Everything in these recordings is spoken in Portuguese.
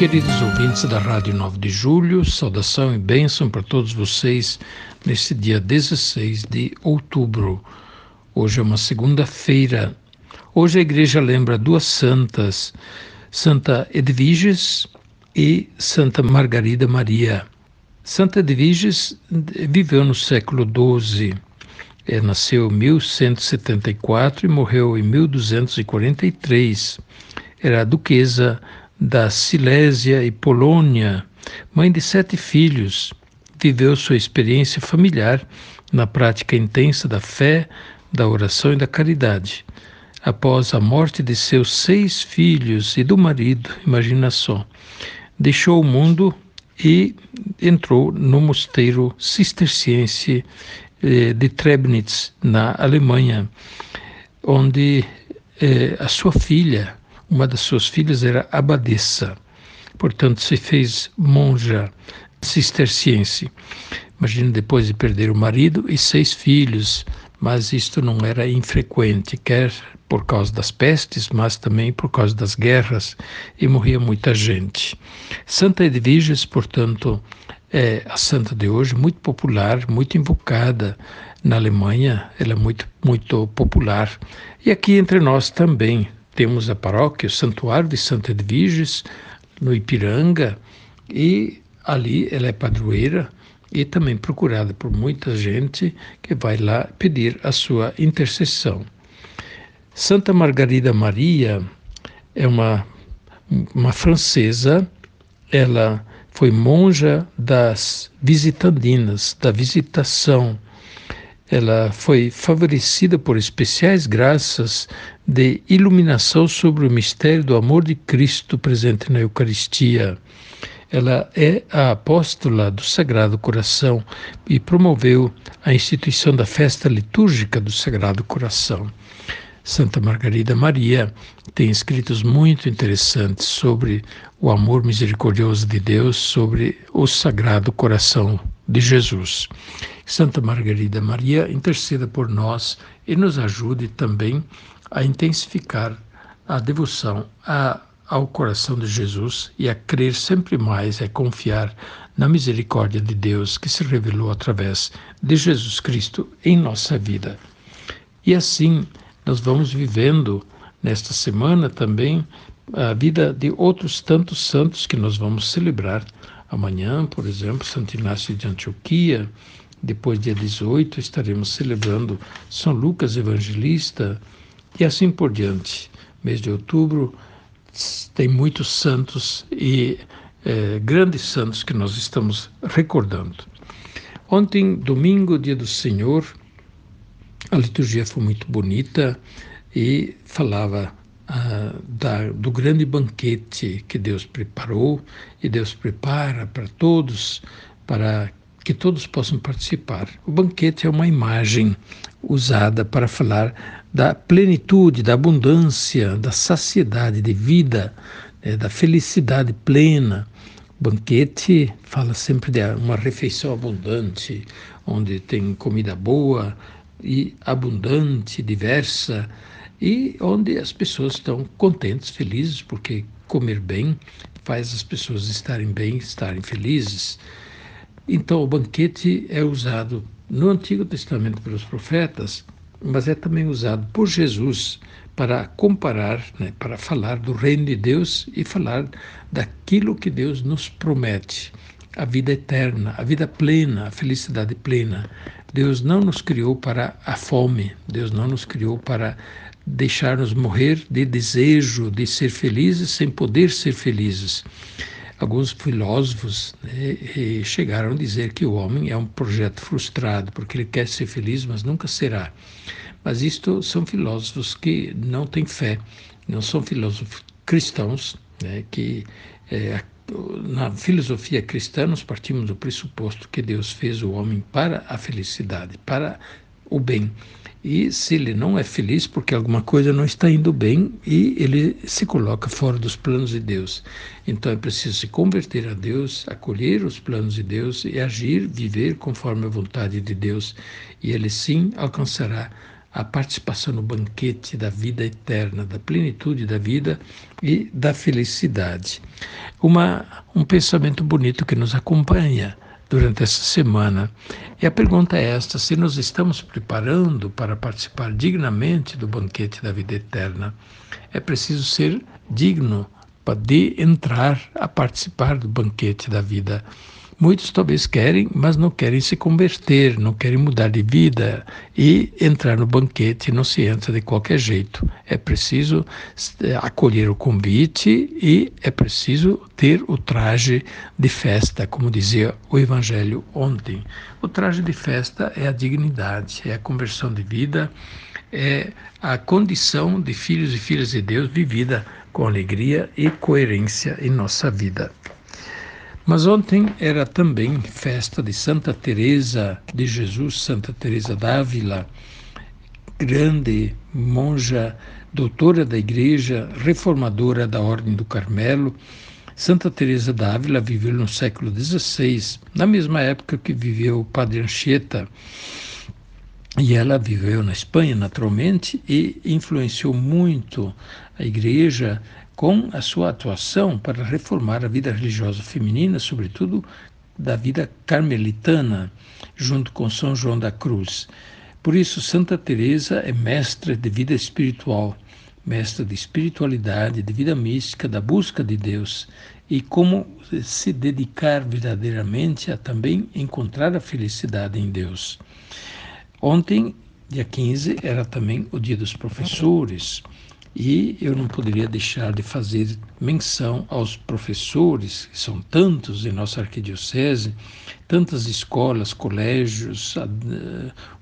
Queridos ouvintes da Rádio 9 de Julho, saudação e bênção para todos vocês nesse dia 16 de outubro. Hoje é uma segunda-feira. Hoje a igreja lembra duas santas, Santa Edviges e Santa Margarida Maria. Santa Edviges viveu no século XII. Nasceu em 1174 e morreu em 1243. Era duquesa da Silésia e Polônia, mãe de sete filhos, viveu sua experiência familiar na prática intensa da fé, da oração e da caridade. Após a morte de seus seis filhos e do marido, imagina só, deixou o mundo e entrou no mosteiro cisterciense eh, de Trebnitz, na Alemanha, onde eh, a sua filha, uma das suas filhas era abadesa, portanto se fez monja cisterciense. Imagina depois de perder o marido e seis filhos, mas isto não era infrequente, quer por causa das pestes, mas também por causa das guerras, e morria muita gente. Santa Edviges, portanto, é a santa de hoje, muito popular, muito invocada na Alemanha, ela é muito, muito popular. E aqui entre nós também, temos a paróquia, o Santuário de Santa Edviges, no Ipiranga, e ali ela é padroeira e também procurada por muita gente que vai lá pedir a sua intercessão. Santa Margarida Maria é uma, uma francesa, ela foi monja das visitandinas, da visitação ela foi favorecida por especiais graças de iluminação sobre o mistério do amor de Cristo presente na Eucaristia. Ela é a apóstola do Sagrado Coração e promoveu a instituição da festa litúrgica do Sagrado Coração. Santa Margarida Maria tem escritos muito interessantes sobre o amor misericordioso de Deus, sobre o Sagrado Coração de Jesus. Santa Margarida Maria interceda por nós e nos ajude também a intensificar a devoção a, ao coração de Jesus e a crer sempre mais, a confiar na misericórdia de Deus que se revelou através de Jesus Cristo em nossa vida. E assim nós vamos vivendo nesta semana também a vida de outros tantos santos que nós vamos celebrar Amanhã, por exemplo, Santo Inácio de Antioquia. Depois, dia 18, estaremos celebrando São Lucas Evangelista e assim por diante. Mês de outubro tem muitos santos e é, grandes santos que nós estamos recordando. Ontem, domingo, dia do Senhor, a liturgia foi muito bonita e falava ah, da, do grande banquete que Deus preparou e Deus prepara para todos, para que todos possam participar. O banquete é uma imagem usada para falar da plenitude, da abundância, da saciedade de vida, né, da felicidade plena. Banquete fala sempre de uma refeição abundante, onde tem comida boa e abundante, diversa e onde as pessoas estão contentes, felizes, porque comer bem faz as pessoas estarem bem, estarem felizes. Então, o banquete é usado no Antigo Testamento pelos profetas, mas é também usado por Jesus para comparar, né, para falar do reino de Deus e falar daquilo que Deus nos promete, a vida eterna, a vida plena, a felicidade plena. Deus não nos criou para a fome, Deus não nos criou para deixar-nos morrer de desejo de ser felizes sem poder ser felizes. Alguns filósofos né, chegaram a dizer que o homem é um projeto frustrado, porque ele quer ser feliz, mas nunca será. Mas isto são filósofos que não têm fé, não são filósofos cristãos, né, que é, na filosofia cristã nós partimos do pressuposto que Deus fez o homem para a felicidade, para o bem. E se ele não é feliz porque alguma coisa não está indo bem e ele se coloca fora dos planos de Deus. Então é preciso se converter a Deus, acolher os planos de Deus e agir, viver conforme a vontade de Deus. E ele sim alcançará a participação no banquete da vida eterna, da plenitude da vida e da felicidade. Uma, um pensamento bonito que nos acompanha durante essa semana. E a pergunta é esta: se nós estamos preparando para participar dignamente do banquete da vida eterna, é preciso ser digno de entrar a participar do banquete da vida Muitos talvez querem, mas não querem se converter, não querem mudar de vida e entrar no banquete não se entra de qualquer jeito. É preciso eh, acolher o convite e é preciso ter o traje de festa, como dizia o Evangelho ontem. O traje de festa é a dignidade, é a conversão de vida, é a condição de filhos e filhas de Deus vivida com alegria e coerência em nossa vida. Mas ontem era também festa de Santa Teresa de Jesus, Santa Teresa d'Ávila, grande monja, doutora da Igreja, reformadora da Ordem do Carmelo. Santa Teresa d'Ávila viveu no século XVI, na mesma época que viveu o Padre Anchieta. E ela viveu na Espanha, naturalmente, e influenciou muito a Igreja com a sua atuação para reformar a vida religiosa feminina, sobretudo da vida carmelitana, junto com São João da Cruz. Por isso, Santa Teresa é mestra de vida espiritual, mestra de espiritualidade, de vida mística, da busca de Deus e como se dedicar verdadeiramente a também encontrar a felicidade em Deus. Ontem, dia 15, era também o dia dos professores. E eu não poderia deixar de fazer menção aos professores, que são tantos em nossa arquidiocese, tantas escolas, colégios,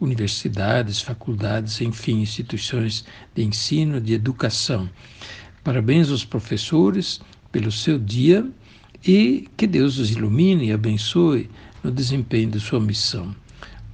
universidades, faculdades, enfim, instituições de ensino, de educação. Parabéns aos professores pelo seu dia e que Deus os ilumine e abençoe no desempenho de sua missão.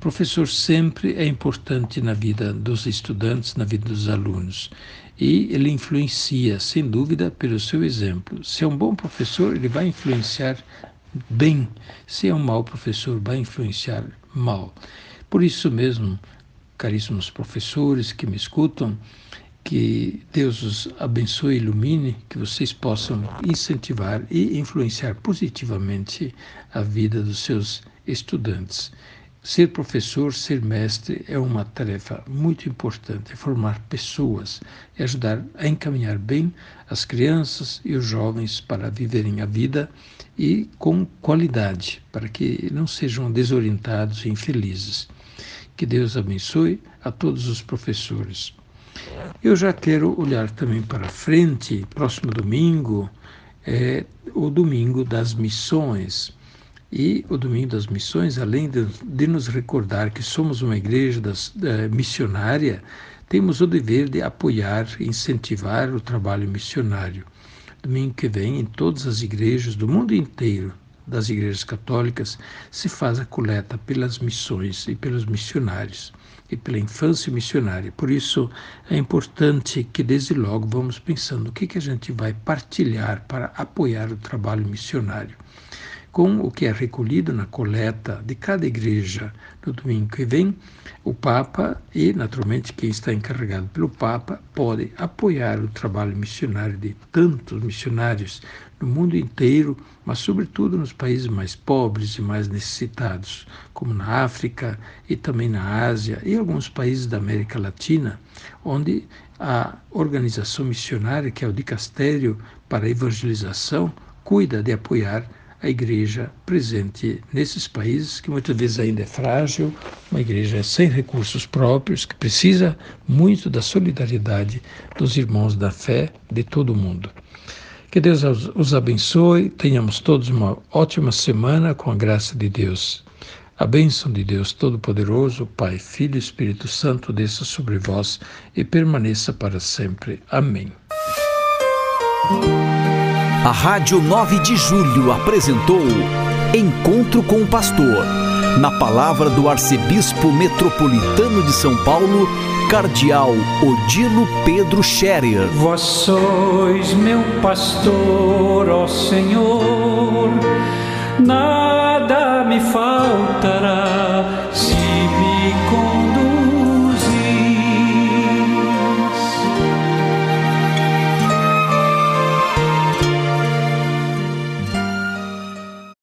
Professor sempre é importante na vida dos estudantes, na vida dos alunos e ele influencia, sem dúvida, pelo seu exemplo. Se é um bom professor, ele vai influenciar bem. Se é um mau professor, vai influenciar mal. Por isso mesmo, caríssimos professores que me escutam, que Deus os abençoe e ilumine, que vocês possam incentivar e influenciar positivamente a vida dos seus estudantes. Ser professor, ser mestre é uma tarefa muito importante, é formar pessoas, é ajudar a encaminhar bem as crianças e os jovens para viverem a vida e com qualidade, para que não sejam desorientados e infelizes. Que Deus abençoe a todos os professores. Eu já quero olhar também para frente, próximo domingo, é o domingo das missões. E o Domingo das Missões, além de, de nos recordar que somos uma igreja das, missionária, temos o dever de apoiar incentivar o trabalho missionário. Domingo que vem, em todas as igrejas do mundo inteiro, das igrejas católicas, se faz a coleta pelas missões e pelos missionários e pela infância missionária. Por isso é importante que desde logo vamos pensando o que, que a gente vai partilhar para apoiar o trabalho missionário com o que é recolhido na coleta de cada igreja no domingo que vem, o Papa e, naturalmente, quem está encarregado pelo Papa pode apoiar o trabalho missionário de tantos missionários no mundo inteiro, mas, sobretudo, nos países mais pobres e mais necessitados, como na África e também na Ásia e alguns países da América Latina, onde a organização missionária, que é o Dicastério para a Evangelização, cuida de apoiar a igreja presente nesses países, que muitas vezes ainda é frágil, uma igreja sem recursos próprios, que precisa muito da solidariedade dos irmãos da fé de todo o mundo. Que Deus os abençoe, tenhamos todos uma ótima semana com a graça de Deus. A bênção de Deus Todo-Poderoso, Pai, Filho e Espírito Santo, desça sobre vós e permaneça para sempre. Amém. A Rádio 9 de Julho apresentou Encontro com o Pastor, na palavra do Arcebispo Metropolitano de São Paulo, Cardeal Odilo Pedro Scherer. Vós sois meu pastor, ó Senhor, na